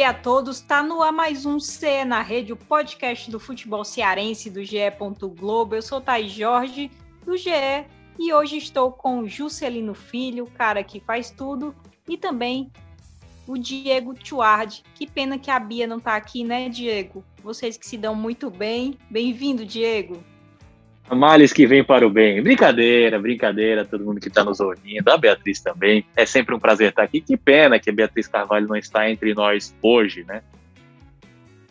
Oi a todos, está no ar mais um C na Rede, o podcast do futebol cearense do GE. Globo. Eu sou Thaís Jorge, do GE, e hoje estou com o Juscelino Filho, cara que faz tudo, e também o Diego Tuard. Que pena que a Bia não está aqui, né, Diego? Vocês que se dão muito bem. Bem-vindo, Diego. Males que vem para o bem. Brincadeira, brincadeira, todo mundo que está nos ouvindo, a Beatriz também. É sempre um prazer estar aqui. Que pena que a Beatriz Carvalho não está entre nós hoje, né?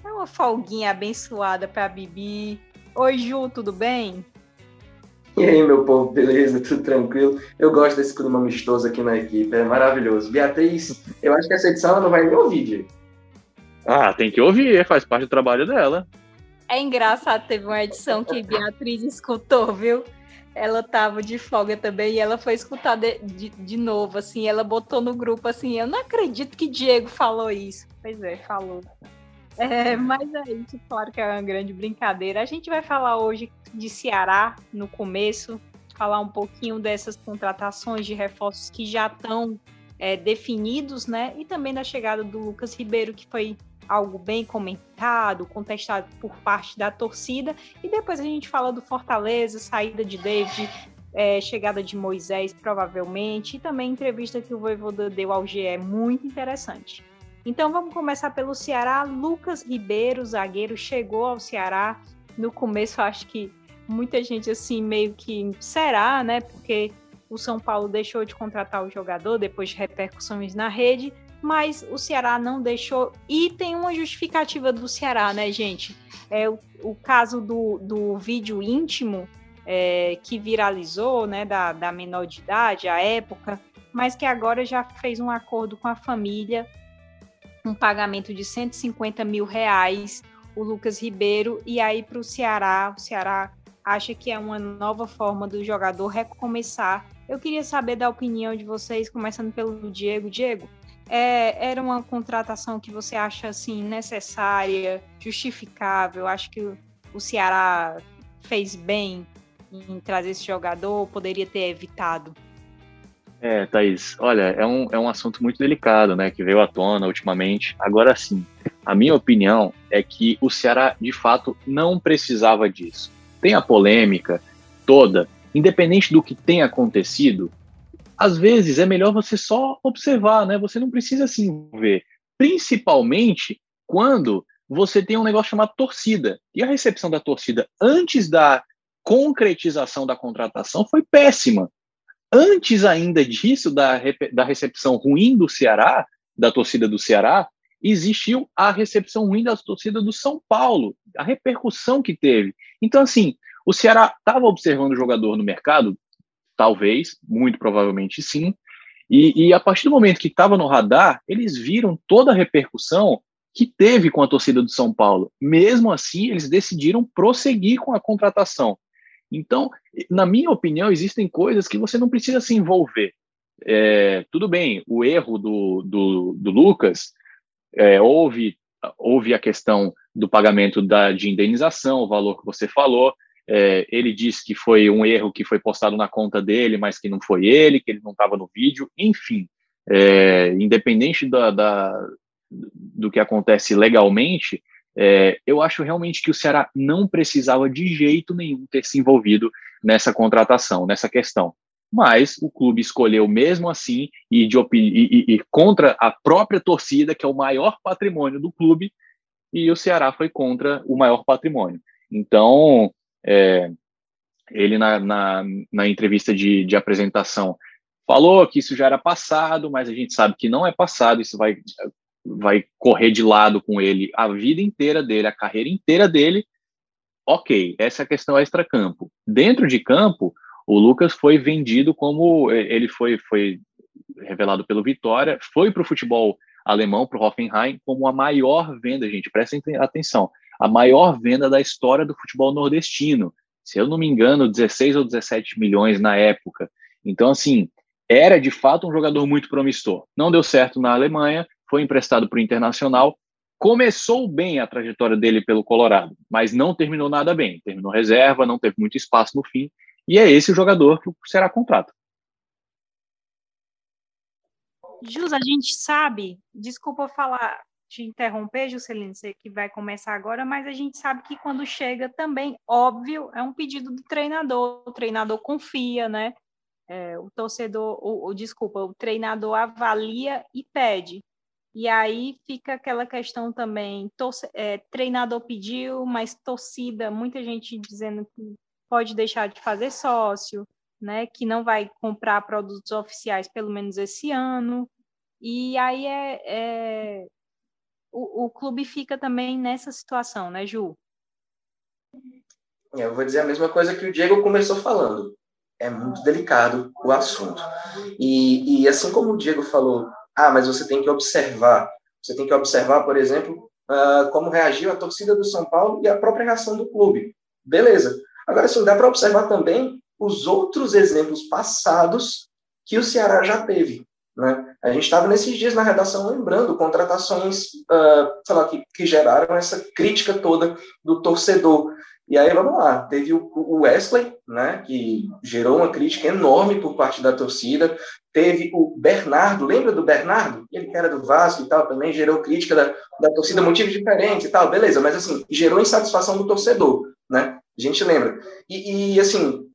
É uma folguinha abençoada para a Bibi. Oi, Ju, tudo bem? E aí, meu povo, beleza? Tudo tranquilo? Eu gosto desse clima amistoso aqui na equipe, é maravilhoso. Beatriz, eu acho que essa edição ela não vai nem ouvir, Diego. Ah, tem que ouvir, faz parte do trabalho dela. É engraçado, teve uma edição que Beatriz escutou, viu? Ela tava de folga também e ela foi escutar de, de, de, novo, assim, ela botou no grupo assim, eu não acredito que Diego falou isso. Pois é, falou. É, mas é isso, claro que é uma grande brincadeira. A gente vai falar hoje de Ceará no começo, falar um pouquinho dessas contratações de reforços que já estão é, definidos, né? E também da chegada do Lucas Ribeiro, que foi algo bem comentado, contestado por parte da torcida. E depois a gente fala do Fortaleza, saída de David, é, chegada de Moisés, provavelmente, e também entrevista que o Voivoda deu ao GE, muito interessante. Então vamos começar pelo Ceará. Lucas Ribeiro, zagueiro, chegou ao Ceará. No começo, acho que muita gente assim meio que será, né? Porque o São Paulo deixou de contratar o jogador depois de repercussões na rede, mas o Ceará não deixou. E tem uma justificativa do Ceará, né, gente? É o, o caso do, do vídeo íntimo é, que viralizou, né, da, da menor de idade, à época, mas que agora já fez um acordo com a família, um pagamento de 150 mil reais, o Lucas Ribeiro, e aí para o Ceará, o Ceará acha que é uma nova forma do jogador recomeçar. Eu queria saber da opinião de vocês, começando pelo Diego. Diego, é, era uma contratação que você acha assim necessária, justificável? Acho que o, Ceará fez bem em trazer esse jogador, poderia ter evitado. É, Thaís, olha, é um, é um assunto muito delicado, né, que veio à tona ultimamente. Agora sim, a minha opinião é que o Ceará, de fato, não precisava disso. Tem a polêmica toda, independente do que tenha acontecido, às vezes é melhor você só observar, né? Você não precisa se envolver. Principalmente quando você tem um negócio chamado torcida. E a recepção da torcida antes da concretização da contratação foi péssima. Antes ainda disso, da, da recepção ruim do Ceará, da torcida do Ceará, existiu a recepção ruim da torcida do São Paulo, a repercussão que teve. Então, assim, o Ceará estava observando o jogador no mercado, Talvez, muito provavelmente sim. E, e a partir do momento que estava no radar, eles viram toda a repercussão que teve com a torcida do São Paulo. Mesmo assim, eles decidiram prosseguir com a contratação. Então, na minha opinião, existem coisas que você não precisa se envolver. É, tudo bem, o erro do, do, do Lucas, é, houve, houve a questão do pagamento da, de indenização, o valor que você falou, é, ele disse que foi um erro que foi postado na conta dele, mas que não foi ele, que ele não estava no vídeo, enfim. É, independente da, da, do que acontece legalmente, é, eu acho realmente que o Ceará não precisava de jeito nenhum ter se envolvido nessa contratação, nessa questão. Mas o clube escolheu mesmo assim e, de, e, e, contra a própria torcida, que é o maior patrimônio do clube, e o Ceará foi contra o maior patrimônio. Então, é, ele, na, na, na entrevista de, de, apresentação, falou que isso já era passado, mas a gente sabe que não é passado, isso vai, vai correr de lado com ele a vida inteira dele, a carreira inteira dele. Ok, essa é a questão extra-campo. Dentro de campo, o Lucas foi vendido como ele foi, foi revelado pelo Vitória, foi para o futebol alemão, para o Hoffenheim, como a maior venda, gente, prestem atenção a maior venda da história do futebol nordestino. Se eu não me engano, 16 ou 17 milhões na época. Então, assim, era de fato um jogador muito promissor. Não deu certo na Alemanha, foi emprestado para o Internacional. Começou bem a trajetória dele pelo Colorado, mas não terminou nada bem. Terminou reserva, não teve muito espaço no fim. E é esse o jogador que será contrato. Jus, a gente sabe, desculpa falar te interromper, Juscelino, você que vai começar agora, mas a gente sabe que quando chega também, óbvio, é um pedido do treinador, o treinador confia, né? É, o torcedor, o, o, desculpa, o treinador avalia e pede. E aí fica aquela questão também, torce, é, treinador pediu, mas torcida, muita gente dizendo que pode deixar de fazer sócio, né? Que não vai comprar produtos oficiais pelo menos esse ano. E aí é, é o, o clube fica também nessa situação, né, Ju? É, eu vou dizer a mesma coisa que o Diego começou falando. É muito delicado o assunto. E, e assim como o Diego falou, ah, mas você tem que observar. Você tem que observar, por exemplo, uh, como reagiu a torcida do São Paulo e a própria reação do clube. Beleza. Agora, sim, dá para observar também os outros exemplos passados que o Ceará já teve. Né? A gente estava nesses dias na redação lembrando contratações uh, sei lá, que, que geraram essa crítica toda do torcedor. E aí, vamos lá, teve o Wesley, né, que gerou uma crítica enorme por parte da torcida. Teve o Bernardo, lembra do Bernardo? Ele que era do Vasco e tal, também gerou crítica da, da torcida, motivos diferentes e tal, beleza, mas assim, gerou insatisfação do torcedor, né? A gente lembra. E, e assim,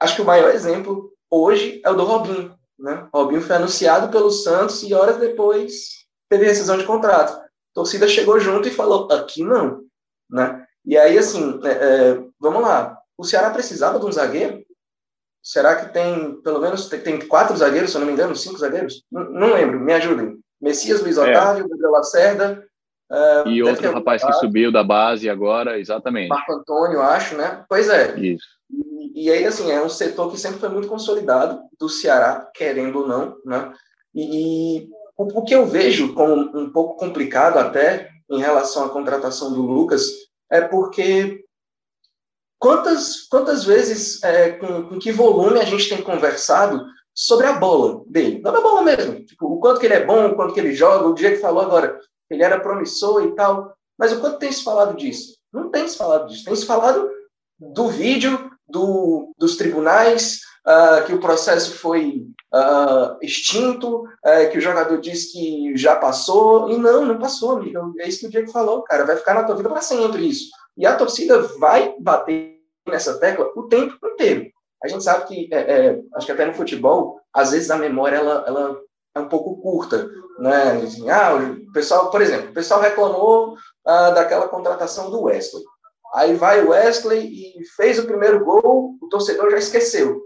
acho que o maior exemplo hoje é o do Robinho, né? O Robinho foi anunciado pelo Santos e horas depois teve rescisão de contrato. A torcida chegou junto e falou: aqui não. Né? E aí, assim, é, é, vamos lá. O Ceará precisava de um zagueiro? Será que tem, pelo menos, tem, tem quatro zagueiros, se eu não me engano, cinco zagueiros? Não, não lembro, me ajudem. Messias, Luiz é. Otávio, é. Gabriel Lacerda. Uh, e outro rapaz que subiu da base agora, exatamente. Marco Antônio, acho, né? Pois é. Isso. E, aí, assim, é um setor que sempre foi muito consolidado do Ceará, querendo ou não, né? E, e o, o, que eu vejo como um pouco complicado até em relação à contratação do Lucas é porque quantas, quantas vezes, é, com, com que volume a gente tem conversado sobre a bola dele, não a bola mesmo, tipo, o quanto que ele é bom, o quanto que ele joga, o dia que falou agora, ele era promissor e tal, mas o quanto tem se falado disso? Não tem se falado disso, tem se falado do vídeo do, dos tribunais, uh, que o processo foi uh, extinto, uh, que o jogador disse que já passou, e não, não passou, amigo. É isso que o Diego falou, cara, vai ficar na tua vida para sempre isso. E a torcida vai bater nessa tecla o tempo inteiro. A gente sabe que, é, é, acho que até no futebol, às vezes a memória ela, ela é um pouco curta, né? Assim, ah, o pessoal, por exemplo, o pessoal reclamou ah, daquela contratação do Wesley. Aí vai o Wesley e fez o primeiro gol, o torcedor já esqueceu.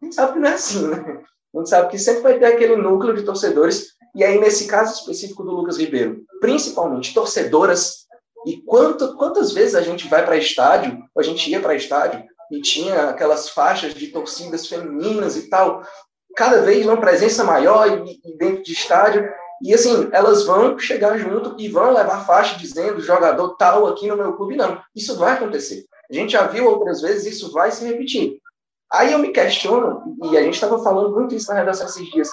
A gente sabe que não é assim, né? A gente sabe que sempre vai ter aquele núcleo de torcedores, e aí nesse caso específico do Lucas Ribeiro, principalmente torcedoras, e quanto, quantas vezes a gente vai para estádio, ou a gente ia para estádio, e tinha aquelas faixas de torcidas femininas e tal, cada vez uma presença maior e, e dentro de estádio, e assim, elas vão chegar junto e vão levar faixa dizendo jogador tal aqui no meu clube. Não, isso vai acontecer. A gente já viu outras vezes, isso vai se repetir. Aí eu me questiono, e a gente estava falando muito isso na redação esses dias.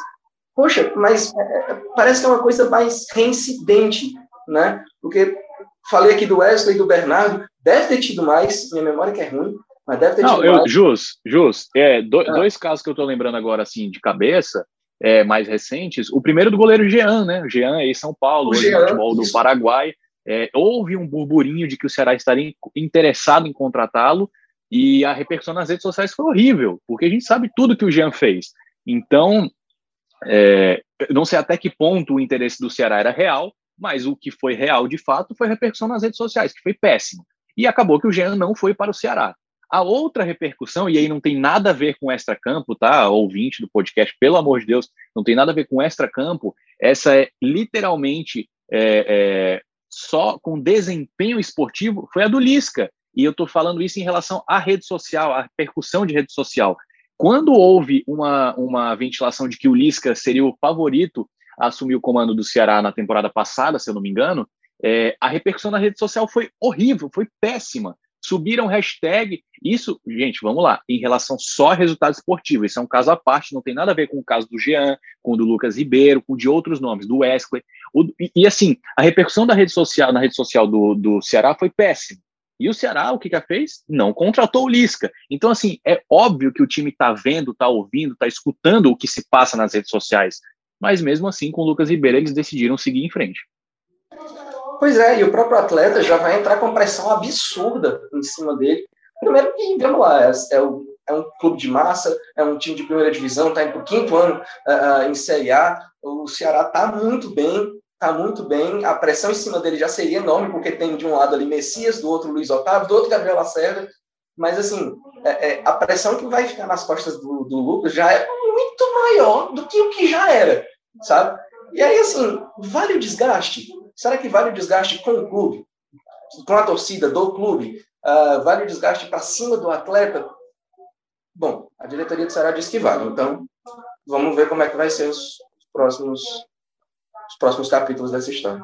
Poxa, mas é, é, parece que é uma coisa mais reincidente, né? Porque falei aqui do Wesley e do Bernardo, deve ter tido mais, minha memória que é ruim, mas deve ter Não, tido eu, mais. Jus, Jus, é, do, ah. dois casos que eu estou lembrando agora, assim, de cabeça, é, mais recentes, o primeiro do goleiro Jean, né? Jean aí São Paulo, o Jean, futebol do Paraguai. É, houve um burburinho de que o Ceará estaria interessado em contratá-lo e a repercussão nas redes sociais foi horrível, porque a gente sabe tudo que o Jean fez. Então, é, não sei até que ponto o interesse do Ceará era real, mas o que foi real de fato foi a repercussão nas redes sociais, que foi péssimo. E acabou que o Jean não foi para o Ceará. A outra repercussão, e aí não tem nada a ver com extra-campo, tá? Ouvinte do podcast, pelo amor de Deus, não tem nada a ver com extra-campo. Essa é literalmente é, é, só com desempenho esportivo, foi a do Lisca. E eu estou falando isso em relação à rede social, à repercussão de rede social. Quando houve uma, uma ventilação de que o Lisca seria o favorito a assumir o comando do Ceará na temporada passada, se eu não me engano, é, a repercussão na rede social foi horrível, foi péssima subiram hashtag. Isso, gente, vamos lá, em relação só a resultado esportivo. Isso é um caso à parte, não tem nada a ver com o caso do Jean, com o do Lucas Ribeiro, com de outros nomes, do Wesley. O, e, e, assim, a repercussão da rede social, na rede social do, do Ceará foi péssima. E o Ceará, o que que fez? Não contratou o Lisca. Então, assim, é óbvio que o time está vendo, está ouvindo, está escutando o que se passa nas redes sociais. Mas mesmo assim, com o Lucas Ribeiro, eles decidiram seguir em frente. Pois é, e o próprio atleta já vai entrar com pressão absurda em cima dele. Primeiro que, vamos lá, é, é, é um clube de massa, é um time de primeira divisão, está indo para o quinto ano uh, em Série A. O Ceará está muito bem, está muito bem. A pressão em cima dele já seria enorme, porque tem de um lado ali Messias, do outro Luiz Otávio, do outro Gabriel Lacerda. Mas, assim, é, é, a pressão que vai ficar nas costas do, do Lucas já é muito maior do que o que já era, sabe? E aí, assim, vale o desgaste? Será que vale o desgaste com o clube? Com a torcida do clube? Uh, vale o desgaste para cima do atleta? Bom, a diretoria do Ceará diz que vale. Então, vamos ver como é que vai ser os próximos, os próximos capítulos dessa história.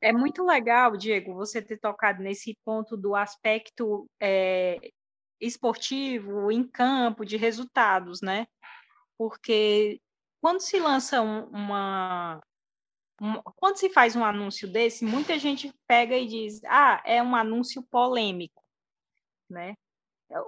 É muito legal, Diego, você ter tocado nesse ponto do aspecto é, esportivo, em campo, de resultados, né? Porque quando se lança um, uma. Quando se faz um anúncio desse, muita gente pega e diz: ah, é um anúncio polêmico, né?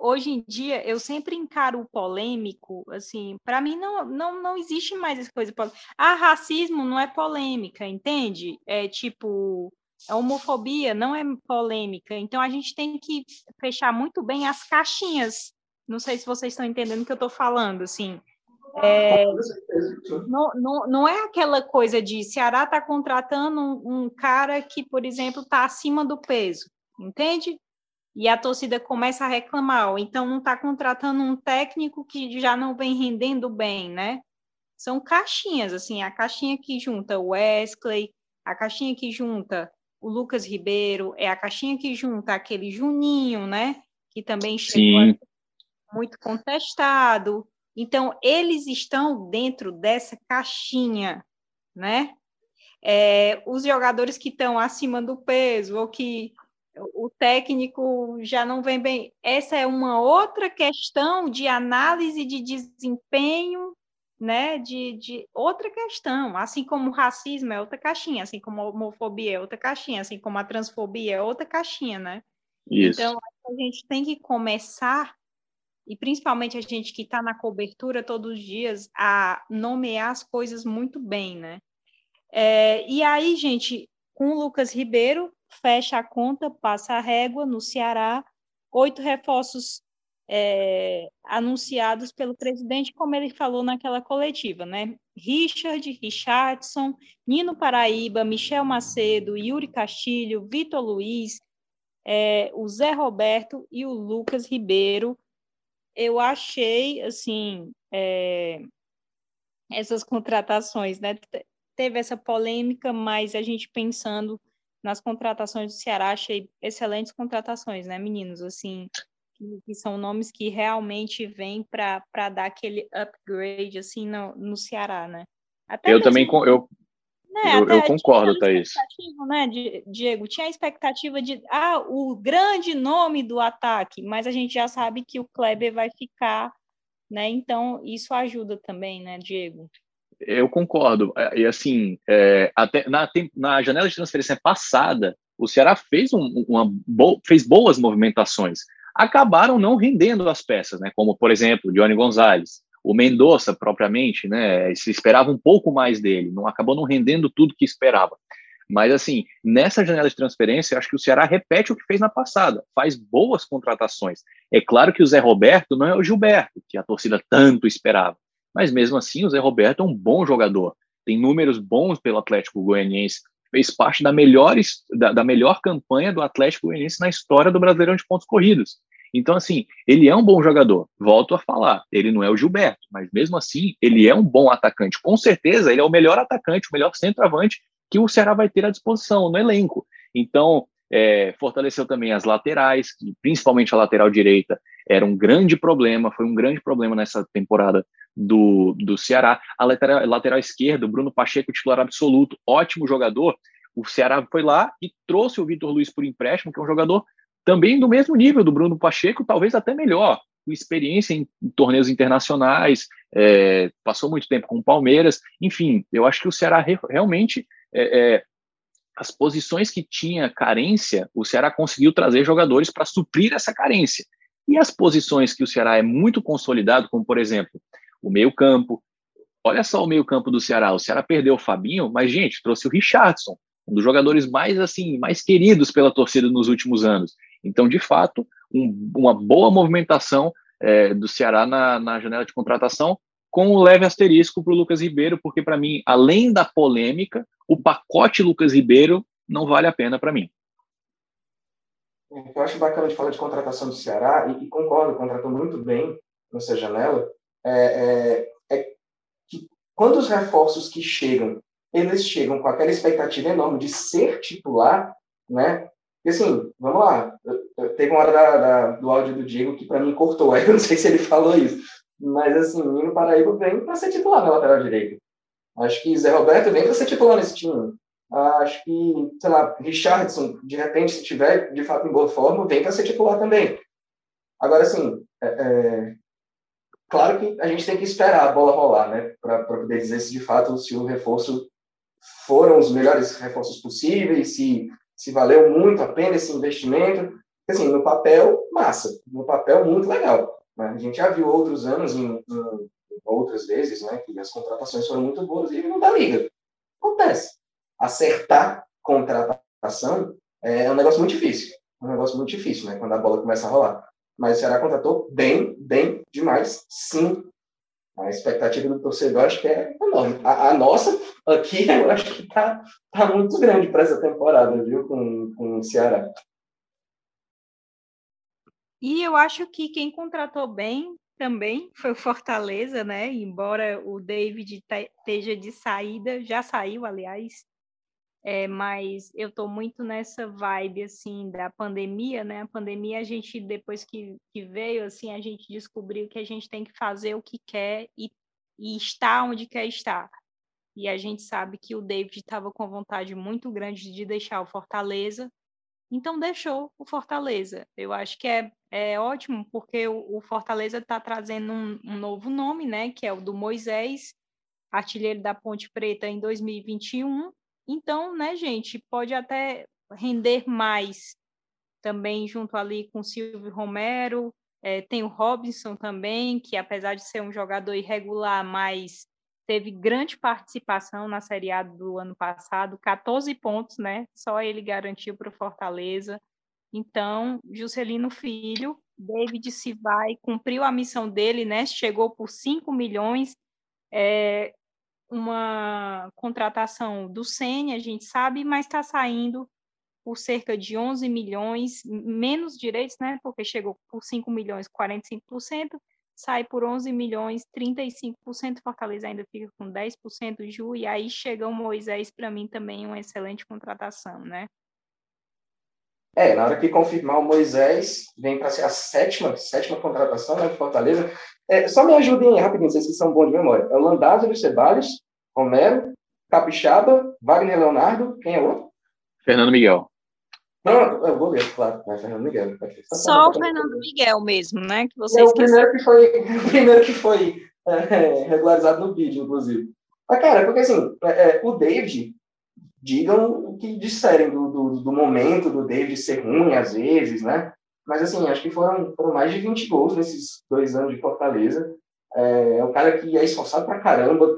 Hoje em dia, eu sempre encaro o polêmico, assim, para mim não, não, não existe mais essa coisa. Ah, racismo não é polêmica, entende? É tipo, a homofobia não é polêmica, então a gente tem que fechar muito bem as caixinhas. Não sei se vocês estão entendendo o que eu estou falando, assim. É, não, não, não é aquela coisa de Ceará está contratando um, um, cara que, por exemplo, está acima do peso, entende? E a torcida começa a reclamar, ou então não está contratando um técnico que já não vem rendendo bem, né? São caixinhas, assim, a caixinha que junta o Wesley, a caixinha que junta o Lucas Ribeiro, é a caixinha que junta aquele Juninho, né? Que também chegou muito contestado. Então, eles estão dentro dessa caixinha, né? É, os jogadores que estão acima do peso, ou que o técnico já não vem bem. Essa é uma outra questão de análise de desempenho né, de, de outra questão, assim como o racismo é outra caixinha, assim como a homofobia é outra caixinha, assim como a transfobia é outra caixinha, né? Isso. Então, a gente tem que começar, e principalmente a gente que está na cobertura todos os dias, a nomear as coisas muito bem, né? É, e aí, gente, com o Lucas Ribeiro, fecha a conta, passa a régua no Ceará, oito reforços é, anunciados pelo presidente, como ele falou naquela coletiva, né? Richard, Richardson, Nino Paraíba, Michel Macedo, Yuri Castilho, Vitor Luiz, é, o Zé Roberto e o Lucas Ribeiro. Eu achei, assim, é, essas contratações, né? Teve essa polêmica, mas a gente pensando nas contratações do Ceará, achei excelentes contratações, né, meninos? Assim, que, que são nomes que realmente vêm para dar aquele upgrade assim no, no Ceará, né? Até eu também eu, né, eu, eu concordo, Thaís. Né, Diego, tinha a expectativa de ah, o grande nome do ataque, mas a gente já sabe que o Kleber vai ficar, né? Então isso ajuda também, né, Diego? Eu concordo. É, e assim, é, até na, na janela de transferência passada, o Ceará fez, um, uma, fez boas movimentações acabaram não rendendo as peças, né? Como, por exemplo, Johnny Gonzalez, o Mendonça, propriamente, né? Se esperava um pouco mais dele, não acabou não rendendo tudo que esperava. Mas, assim, nessa janela de transferência, acho que o Ceará repete o que fez na passada, faz boas contratações. É claro que o Zé Roberto não é o Gilberto, que a torcida tanto esperava, mas mesmo assim, o Zé Roberto é um bom jogador, tem números bons pelo Atlético Goianiense, fez parte da melhor, da, da melhor campanha do Atlético Goianiense na história do Brasileirão de pontos corridos. Então, assim, ele é um bom jogador. Volto a falar, ele não é o Gilberto, mas mesmo assim, ele é um bom atacante. Com certeza, ele é o melhor atacante, o melhor centroavante que o Ceará vai ter à disposição no elenco. Então, é, fortaleceu também as laterais, que, principalmente a lateral direita, era um grande problema, foi um grande problema nessa temporada do, do Ceará. A lateral, lateral esquerda, o Bruno Pacheco, titular absoluto, ótimo jogador. O Ceará foi lá e trouxe o Vitor Luiz por empréstimo, que é um jogador também do mesmo nível do Bruno Pacheco, talvez até melhor, com experiência em, torneios internacionais, é, passou muito tempo com o Palmeiras, enfim, eu acho que o Ceará re, realmente é, é, as posições que tinha carência, o Ceará conseguiu trazer jogadores para suprir essa carência. E as posições que o Ceará é muito consolidado, como por exemplo, o meio-campo. Olha só o meio-campo do Ceará. O Ceará perdeu o Fabinho, mas, gente, trouxe o Richardson. um dos jogadores mais assim, mais queridos pela torcida nos últimos anos. Então, de fato, um, uma boa movimentação é, do Ceará na, na janela de contratação, com um leve asterisco para o Lucas Ribeiro, porque para mim, além da polêmica, o pacote Lucas Ribeiro não vale a pena para mim. Eu acho bacana de falar de contratação do Ceará, e, e concordo, contratou muito bem nessa janela, é, é, é, que quando os reforços que chegam, eles chegam com aquela expectativa enorme de ser titular, né? E assim, vamos lá, teve uma hora da, da, do áudio do Diego que para mim cortou, aí eu não sei se ele falou isso, mas assim, o Nino Paraíba vem para ser titular na lateral direita. Acho que Zé Roberto vem para ser titular nesse time. Acho que, sei lá, Richardson, de repente, se tiver de fato em boa forma, vem para ser titular também. Agora, assim, é, é, claro que a gente tem que esperar a bola rolar, né, para poder dizer se de fato se o reforço foram os melhores reforços possíveis, se, se valeu muito a pena esse investimento. Assim, no papel, massa. No papel, muito legal. Né? A gente já viu outros anos, em, em, outras vezes, né, que as contratações foram muito boas e não dá liga. Acontece. Acertar contratação é um negócio muito difícil. É um negócio muito difícil, né, quando a bola começa a rolar. Mas o Ceará contratou bem, bem demais, sim. A expectativa do torcedor acho que é enorme. A, a nossa aqui eu acho que está tá muito grande para essa temporada, viu, com, com o Ceará. E eu acho que quem contratou bem também foi o Fortaleza, né? Embora o David esteja de saída, já saiu, aliás, é, mas eu estou muito nessa vibe assim da pandemia, né? A pandemia a gente depois que, que veio assim a gente descobriu que a gente tem que fazer o que quer e, e estar onde quer estar. E a gente sabe que o David estava com vontade muito grande de deixar o Fortaleza, então deixou o Fortaleza. Eu acho que é, é ótimo, porque o, o Fortaleza está trazendo um, um, novo nome, né? Que é o do Moisés, artilheiro da Ponte Preta em 2021. Então, né, gente, pode até render mais também junto ali com o Silvio Romero. É, tem o Robinson também, que apesar de ser um jogador irregular, mas teve grande participação na Série A do ano passado, 14 pontos, né? Só ele garantiu para o Fortaleza. Então, Juscelino Filho, David se vai, cumpriu a missão dele, né? Chegou por 5 milhões, é uma contratação do Sene, a gente sabe, mas está saindo por cerca de 11 milhões, menos direitos, né? Porque chegou por 5 milhões, 45%, sai por 11 milhões, 35%, Fortaleza ainda fica com 10% Ju, e aí chega o Moisés, para mim também uma excelente contratação, né? É, na hora que confirmar o Moisés, vem para ser a sétima, sétima contratação né, de Fortaleza. É, só me ajudem rapidinho, vocês que são bons de memória. É o Landázio Ceballos, Romero, Capixaba, Wagner Leonardo, quem é o outro? Fernando Miguel. Não, eu vou ler, claro, é Fernando Miguel. Só o Fernando Miguel mesmo, né? Que você é o primeiro que foi, o primeiro que foi é, regularizado no vídeo, inclusive. Mas, cara, porque assim, é, é, o David, digam o que disserem do, do, do, momento do David ser ruim às vezes, né? Mas assim, acho que foram, foram mais de 20 gols nesses dois anos de Fortaleza. É, é um cara que é esforçado pra caramba,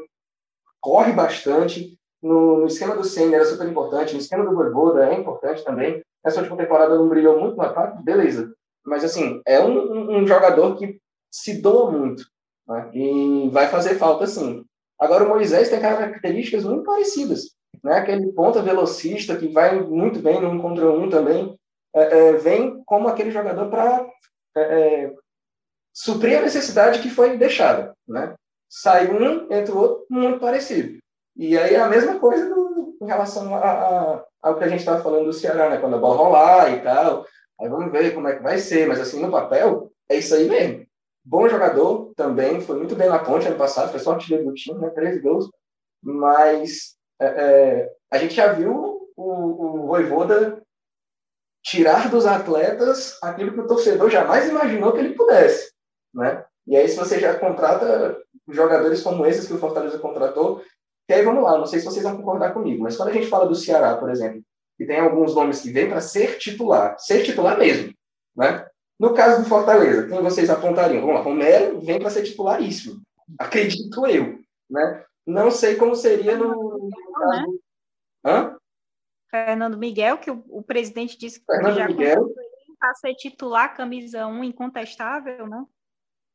corre bastante. No, no esquema do Senna era super importante, no esquema do Voivoda é importante também. Essa última temporada não brilhou muito no ataque, beleza. Mas, assim, é um, um jogador que se doa muito. Né? E vai fazer falta, sim. Agora, o Moisés tem características muito parecidas. Né? Aquele ponta velocista que vai muito bem no um contra um também. É, é, vem como aquele jogador para é, é, suprir a necessidade que foi deixada. Né? Sai um, entra o outro, muito parecido. E aí é a mesma coisa do, em relação a, ao que a gente estava falando do Ceará, né? Quando a bola rolar e tal. Aí vamos ver como é que vai ser. Mas assim, no papel, é isso aí mesmo. Bom jogador também, foi muito bem na ponte ano passado, foi só artilheiro do time, né? 13 gols. Mas é, é, a gente já viu o, o Voivoda tirar dos atletas aquilo que o torcedor jamais imaginou que ele pudesse, né? E aí, se você já contrata jogadores como esses que o Fortaleza contratou, e aí vamos lá, não sei se vocês vão concordar comigo, mas quando a gente fala do Ceará, por exemplo, que tem alguns nomes que vêm para ser titular, ser titular mesmo, né? No caso do Fortaleza, quem vocês apontariam? Vamos lá, Romero vem para ser titularíssimo, acredito eu, né? Não sei como seria no, no caso... Hã? Fernando Miguel, que o, o presidente disse que Fernando já Miguel. para ser titular, camisa 1 incontestável, né?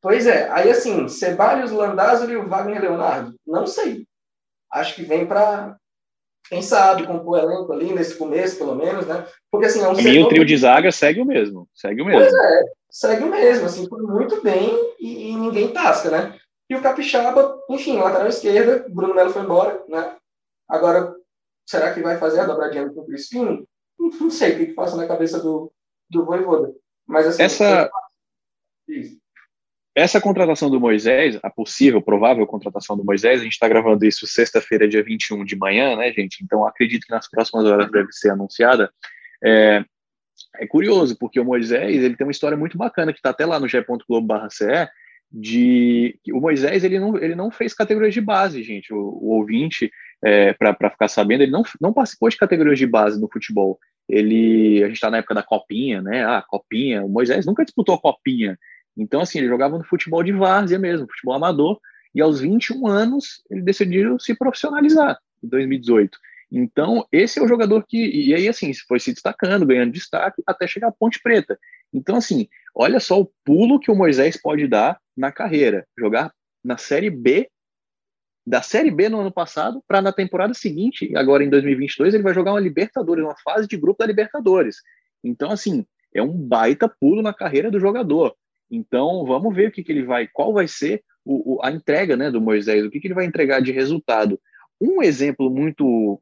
Pois é, aí assim, Ceballos, Landázuri e o Wagner Leonardo, não sei. Acho que vem para, quem sabe, compor elenco ali nesse começo, pelo menos, né? Porque assim, é um mim, o trio de zaga segue o mesmo. Segue o mesmo. Pois é, segue o mesmo, assim, foi muito bem e, e ninguém tasca, né? E o Capixaba, enfim, lateral esquerda, Bruno Melo foi embora, né? Agora, será que vai fazer a dobradinha com o Crispim? Não sei o que, que passa na cabeça do, do Voivoda. Mas assim, Essa- Isso. Essa contratação do Moisés, a possível, provável contratação do Moisés, a gente está gravando isso sexta-feira, dia 21 de manhã, né, gente? Então acredito que nas próximas horas deve ser anunciada. É, é curioso, porque o Moisés ele tem uma história muito bacana, que está até lá no ge.globo.ce, de o Moisés ele não, ele não fez categorias de base, gente. O, o ouvinte, é, para ficar sabendo, ele não, não participou de categorias de base no futebol. Ele, a gente está na época da copinha, né? Ah, copinha. O Moisés nunca disputou copinha. Então, assim, ele jogava no futebol de várzea mesmo, futebol amador, e aos 21 anos ele decidiu se profissionalizar, em 2018. Então, esse é o jogador que, e aí, assim, foi se destacando, ganhando destaque, até chegar à Ponte Preta. Então, assim, olha só o pulo que o Moisés pode dar na carreira, jogar na Série B, da Série B no ano passado, para na temporada seguinte, agora em 2022, ele vai jogar uma Libertadores, uma fase de grupo da Libertadores. Então, assim, é um baita pulo na carreira do jogador. Então, vamos ver o que, que ele vai, qual vai ser o, o, a entrega né, do Moisés, o que, que ele vai entregar de resultado. Um exemplo muito.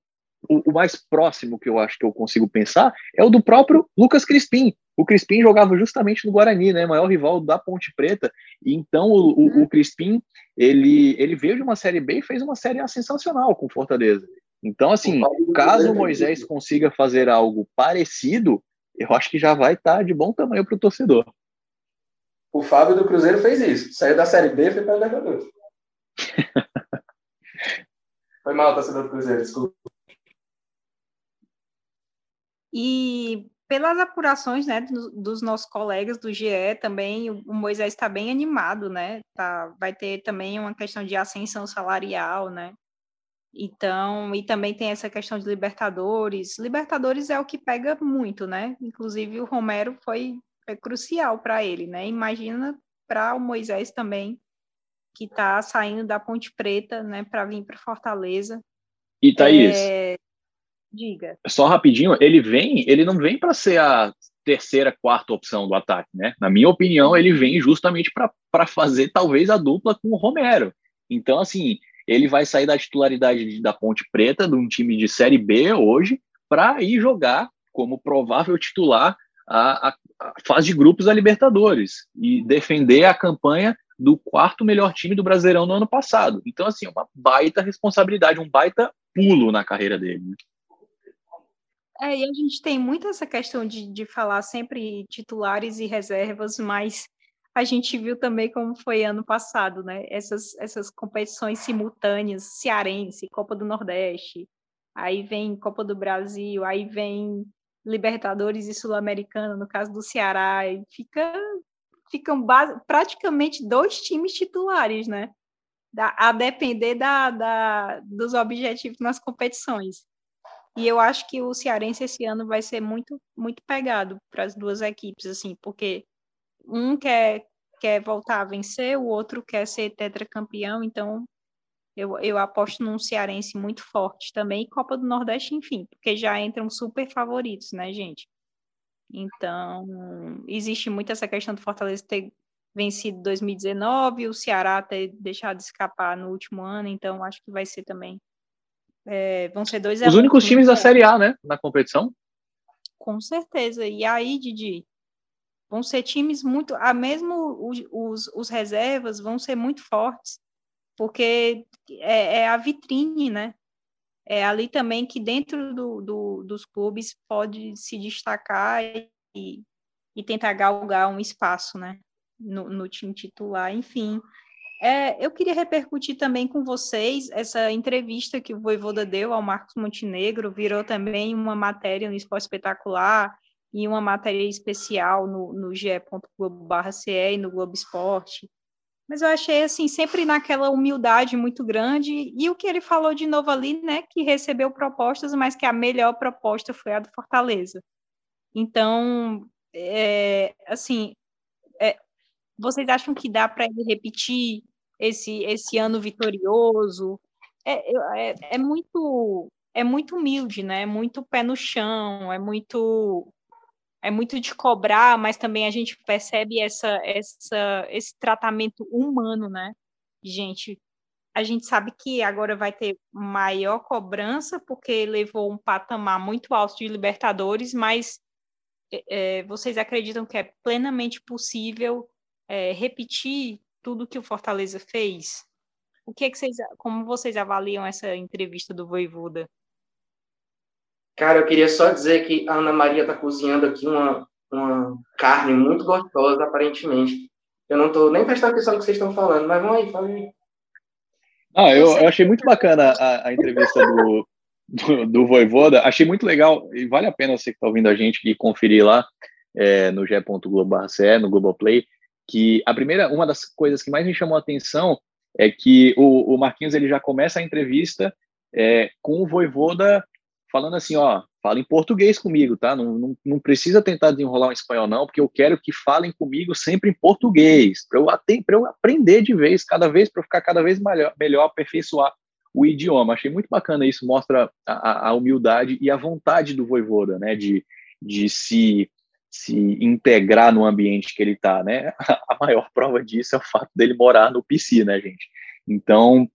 O, o, mais próximo que eu acho que eu consigo pensar é o do próprio Lucas Crispim. O Crispim jogava justamente no Guarani, né, maior rival da Ponte Preta. E então o, o, o Crispim ele, ele veio de uma série B e fez uma série A sensacional com Fortaleza. Então, assim, caso o Moisés consiga fazer algo parecido, eu acho que já vai estar de bom tamanho para o torcedor. O Fábio do Cruzeiro fez isso. Saiu da Série B e foi para a Libertadores. foi mal, torcedor do Cruzeiro, desculpa. E pelas apurações né, dos, nossos colegas do GE também, o Moisés está bem animado, né? Tá, vai ter também uma questão de ascensão salarial, né? Então, e também tem essa questão de Libertadores. Libertadores é o que pega muito, né? Inclusive o Romero foi, foi crucial para ele, né? Imagina para o Moisés também, que está saindo da Ponte Preta, né, para vir para Fortaleza. E Thaís, é... diga. Só rapidinho, ele vem, ele não vem para ser a terceira, quarta opção do ataque, né? Na minha opinião, ele vem justamente para fazer talvez a dupla com o Romero. Então, assim, ele vai sair da titularidade da Ponte Preta, de um time de Série B hoje, para ir jogar como provável titular a, a, fase de grupos da Libertadores e defender a campanha do quarto melhor time do Brasileirão no ano passado. Então, assim, uma baita responsabilidade, um baita pulo na carreira dele. Né? É, e a gente tem muito essa questão de, de falar sempre titulares e reservas, mas a gente viu também como foi ano passado, né? Essas, essas competições simultâneas, cearense, Copa do Nordeste, aí vem Copa do Brasil, aí vem Libertadores e Sul-Americana, no caso do Ceará, e fica, ficam praticamente dois times titulares, né? Da, a depender da, da, dos objetivos nas competições. E eu acho que o Cearense esse ano vai ser muito, muito pegado para as duas equipes, assim, porque um quer, quer voltar a vencer, o outro quer ser tetracampeão, então eu, eu aposto num cearense muito forte também, e Copa do Nordeste, enfim, porque já entram super favoritos, né, gente? Então, existe muito essa questão do Fortaleza ter vencido 2019, o Ceará ter deixado escapar no último ano, então acho que vai ser também. É, vão ser dois Os únicos times da Série A, né, na competição? Com certeza. E aí, Didi, vão ser times muito, a mesmo os, os, os reservas vão ser muito fortes, porque é, é, a vitrine, né? É ali também que dentro do, do, dos clubes pode se destacar e, e tentar galgar um espaço, né? No, no time titular, enfim. É, eu queria repercutir também com vocês essa entrevista que o Voivoda deu ao Marcos Montenegro, virou também uma matéria no Esporte Espetacular, e uma matéria especial no, no ge.globo.ce e no Globo Esporte. Mas eu achei, assim, sempre naquela humildade muito grande. E o que ele falou de novo ali, né? Que recebeu propostas, mas que a melhor proposta foi a do Fortaleza. Então, é, assim, é, vocês acham que dá para ele repetir esse, esse ano vitorioso? É, é, é, muito é muito humilde, né? É muito pé no chão, é muito é muito de cobrar, mas também a gente percebe essa, essa, esse tratamento humano, né? Gente, a gente sabe que agora vai ter maior cobrança, porque levou um patamar muito alto de Libertadores, mas é, vocês acreditam que é plenamente possível é, repetir tudo que o Fortaleza fez? O que, é que vocês, como vocês avaliam essa entrevista do Voivoda? Cara, eu queria só dizer que a Ana Maria está cozinhando aqui uma, uma carne muito gostosa, aparentemente. Eu não estou nem prestando atenção no que vocês estão falando, mas vamos aí, fala aí. Ah, eu, eu achei muito bacana a, a entrevista do, do, do Voivoda. Achei muito legal e vale a pena você que está ouvindo a gente e conferir lá é, no ge.globo.ce, no Globoplay, que a primeira, uma das coisas que mais me chamou a atenção é que o, o Marquinhos ele já começa a entrevista é, com o Voivoda falando assim, ó, fala em português comigo, tá? Não, não, não, precisa tentar desenrolar um espanhol, não, porque eu quero que falem comigo sempre em português, para eu, eu aprender de vez, cada vez, para ficar cada vez melhor, melhor, aperfeiçoar o idioma. Achei muito bacana isso, mostra a, a humildade e a vontade do Voivoda, né, de, de se, se integrar no ambiente que ele está, né? A maior prova disso é o fato dele morar no PC, né, gente? Então,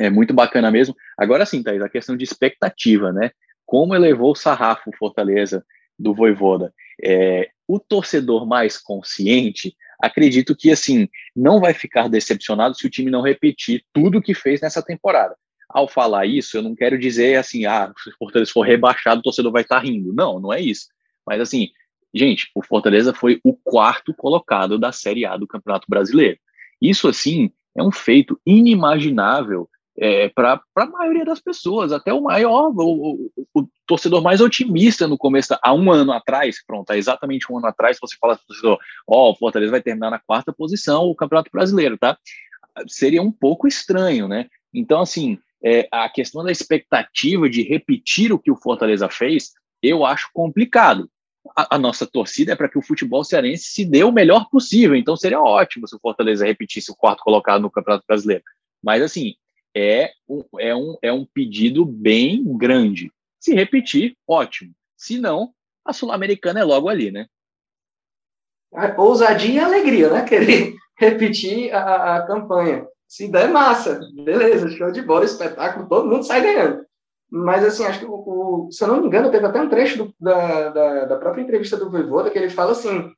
é muito bacana mesmo. Agora sim, Thaís, a questão de expectativa, né? Como elevou o sarrafo Fortaleza do Voivoda. É, o torcedor mais consciente, acredito que, assim, não vai ficar decepcionado se o time não repetir tudo o que fez nessa temporada. Ao falar isso, eu não quero dizer assim, ah, se o Fortaleza for rebaixado, o torcedor vai estar rindo. Não, não é isso. Mas, assim, gente, o Fortaleza foi o quarto colocado da Série A do Campeonato Brasileiro. Isso, assim, é um feito inimaginável é, para a maioria das pessoas, até o maior, o, o, o, torcedor mais otimista no começo, há um ano atrás, pronto, há exatamente um ano atrás, você fala para o torcedor, ó, oh, o Fortaleza vai terminar na quarta posição o Campeonato Brasileiro, tá? Seria um pouco estranho, né? Então, assim, é, a questão da expectativa de repetir o que o Fortaleza fez, eu acho complicado. A, a nossa torcida é para que o futebol cearense se dê o melhor possível, então seria ótimo se o Fortaleza repetisse o quarto colocado no Campeonato Brasileiro. Mas, assim, é um, é um, é um pedido bem grande. Se repetir, ótimo. Se não, a Sul-Americana é logo ali, né? ousadia e alegria, né? Querer repetir a, a campanha. Se der, massa. Beleza, show de bola, espetáculo, todo mundo sai ganhando. Mas, assim, acho que, o, o, se eu não me engano, teve até um trecho do, da, da, da, própria entrevista do Voivoda que ele fala assim,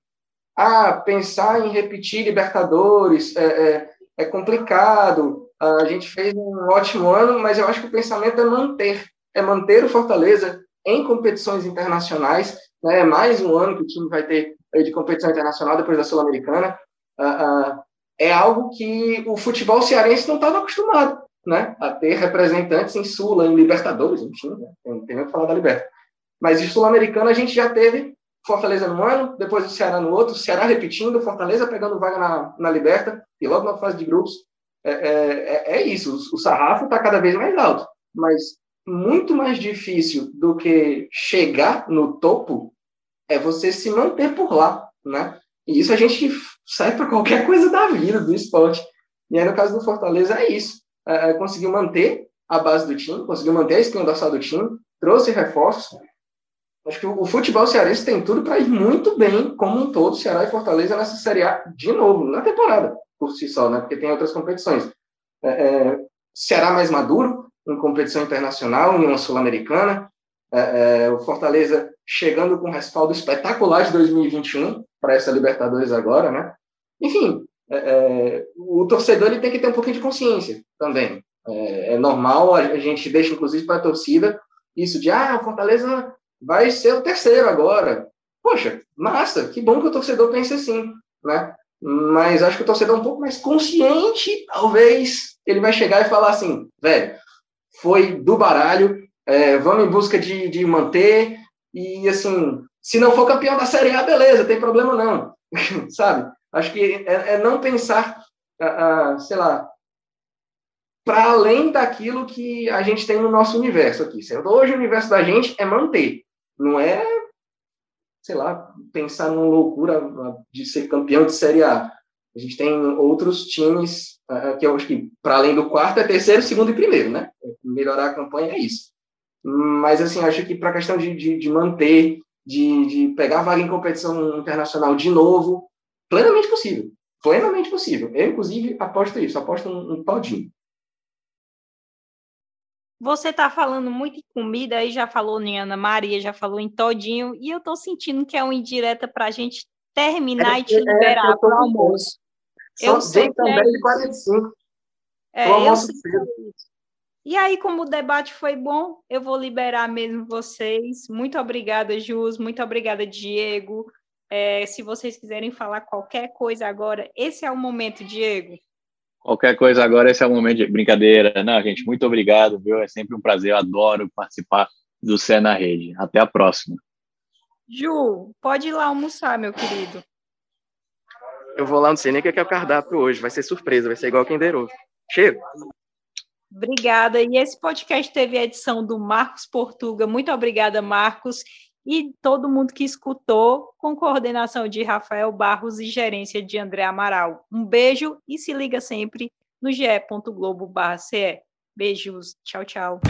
ah, pensar em repetir Libertadores é, é, é complicado, a gente fez um ótimo ano, mas eu acho que o pensamento é manter, é manter o Fortaleza em competições internacionais. Né? É mais um ano que o time vai ter de competição internacional depois da Sul-Americana. Uh, uh, é algo que o futebol cearense não estava acostumado, né? A ter representantes em Sula, em Libertadores, enfim, né? tem, tem que falar da Libertadores. Mas em Sul-Americana a gente já teve Fortaleza no ano, depois o Ceará no outro, Ceará repetindo, Fortaleza pegando vaga na, na Liberta, e logo na fase de grupos, é, é, é, é isso, o sarrafo está cada vez mais alto, mas muito mais difícil do que chegar no topo é você se manter por lá, né? E isso a gente serve para qualquer coisa da vida, do esporte. E aí, no caso do Fortaleza, é isso. É, é, conseguiu manter a base do time, conseguiu manter a espinha dorsal do time, trouxe reforços. Acho que o, futebol cearense tem tudo para ir muito bem, como um todo, Ceará e Fortaleza nessa Série A de novo, na temporada por si só, né? Porque tem outras competições. É, é, Ceará mais maduro em competição internacional, em uma sul-americana. É, é o Fortaleza chegando com respaldo espetacular de 2021 para essa Libertadores agora, né? Enfim, é, é, o torcedor ele tem que ter um pouquinho de consciência também. É, normal, a gente deixa inclusive para a torcida isso de ah, o Fortaleza vai ser o terceiro agora. Poxa, massa, que bom que o torcedor pense assim, né? mas acho que o torcedor é um pouco mais consciente, talvez ele vai chegar e falar assim, velho, foi do baralho, é, vamos em busca de, de manter, e assim, se não for campeão da Série A, beleza, tem problema não, sabe? Acho que é, é não pensar uh, sei lá, para além daquilo que a gente tem no nosso universo aqui. Hoje o universo da gente é manter, não é, sei lá, pensar numa loucura de ser campeão de Série A. A gente tem outros times uh, que eu acho que, para além do quarto, é terceiro, segundo e primeiro, né? Melhorar a campanha é isso. Mas, assim, acho que para a questão de, de, de manter, de, de pegar vaga em competição internacional de novo, plenamente possível. Plenamente possível. Eu, inclusive, aposto isso, aposto um, um todinho. Você está falando muito em comida, aí já falou em Ana Maria, já falou em Todinho, e eu estou sentindo que é uma indireta para a gente terminar é, e te liberar é, para o almoço. Eu sei também é 45. É, eu sei e aí, como o debate foi bom, eu vou liberar mesmo vocês. Muito obrigada, Jus. Muito obrigada, Diego. É, se vocês quiserem falar qualquer coisa agora, esse é o momento, Diego. Qualquer coisa agora, esse é o momento de brincadeira. Não, gente, muito obrigado, viu? É sempre um prazer, eu adoro participar do Cé na Rede. Até a próxima. Ju, pode ir lá almoçar, meu querido. Eu vou lá, não sei nem o que é o cardápio hoje. Vai ser surpresa, vai ser igual quem derou. Cheiro! Obrigada. E esse podcast teve a edição do Marcos Portuga. Muito obrigada, Marcos. E todo mundo que escutou, com coordenação de Rafael Barros e gerência de André Amaral. Um beijo e se liga sempre no ge.globo.ce. Beijos. Tchau, tchau.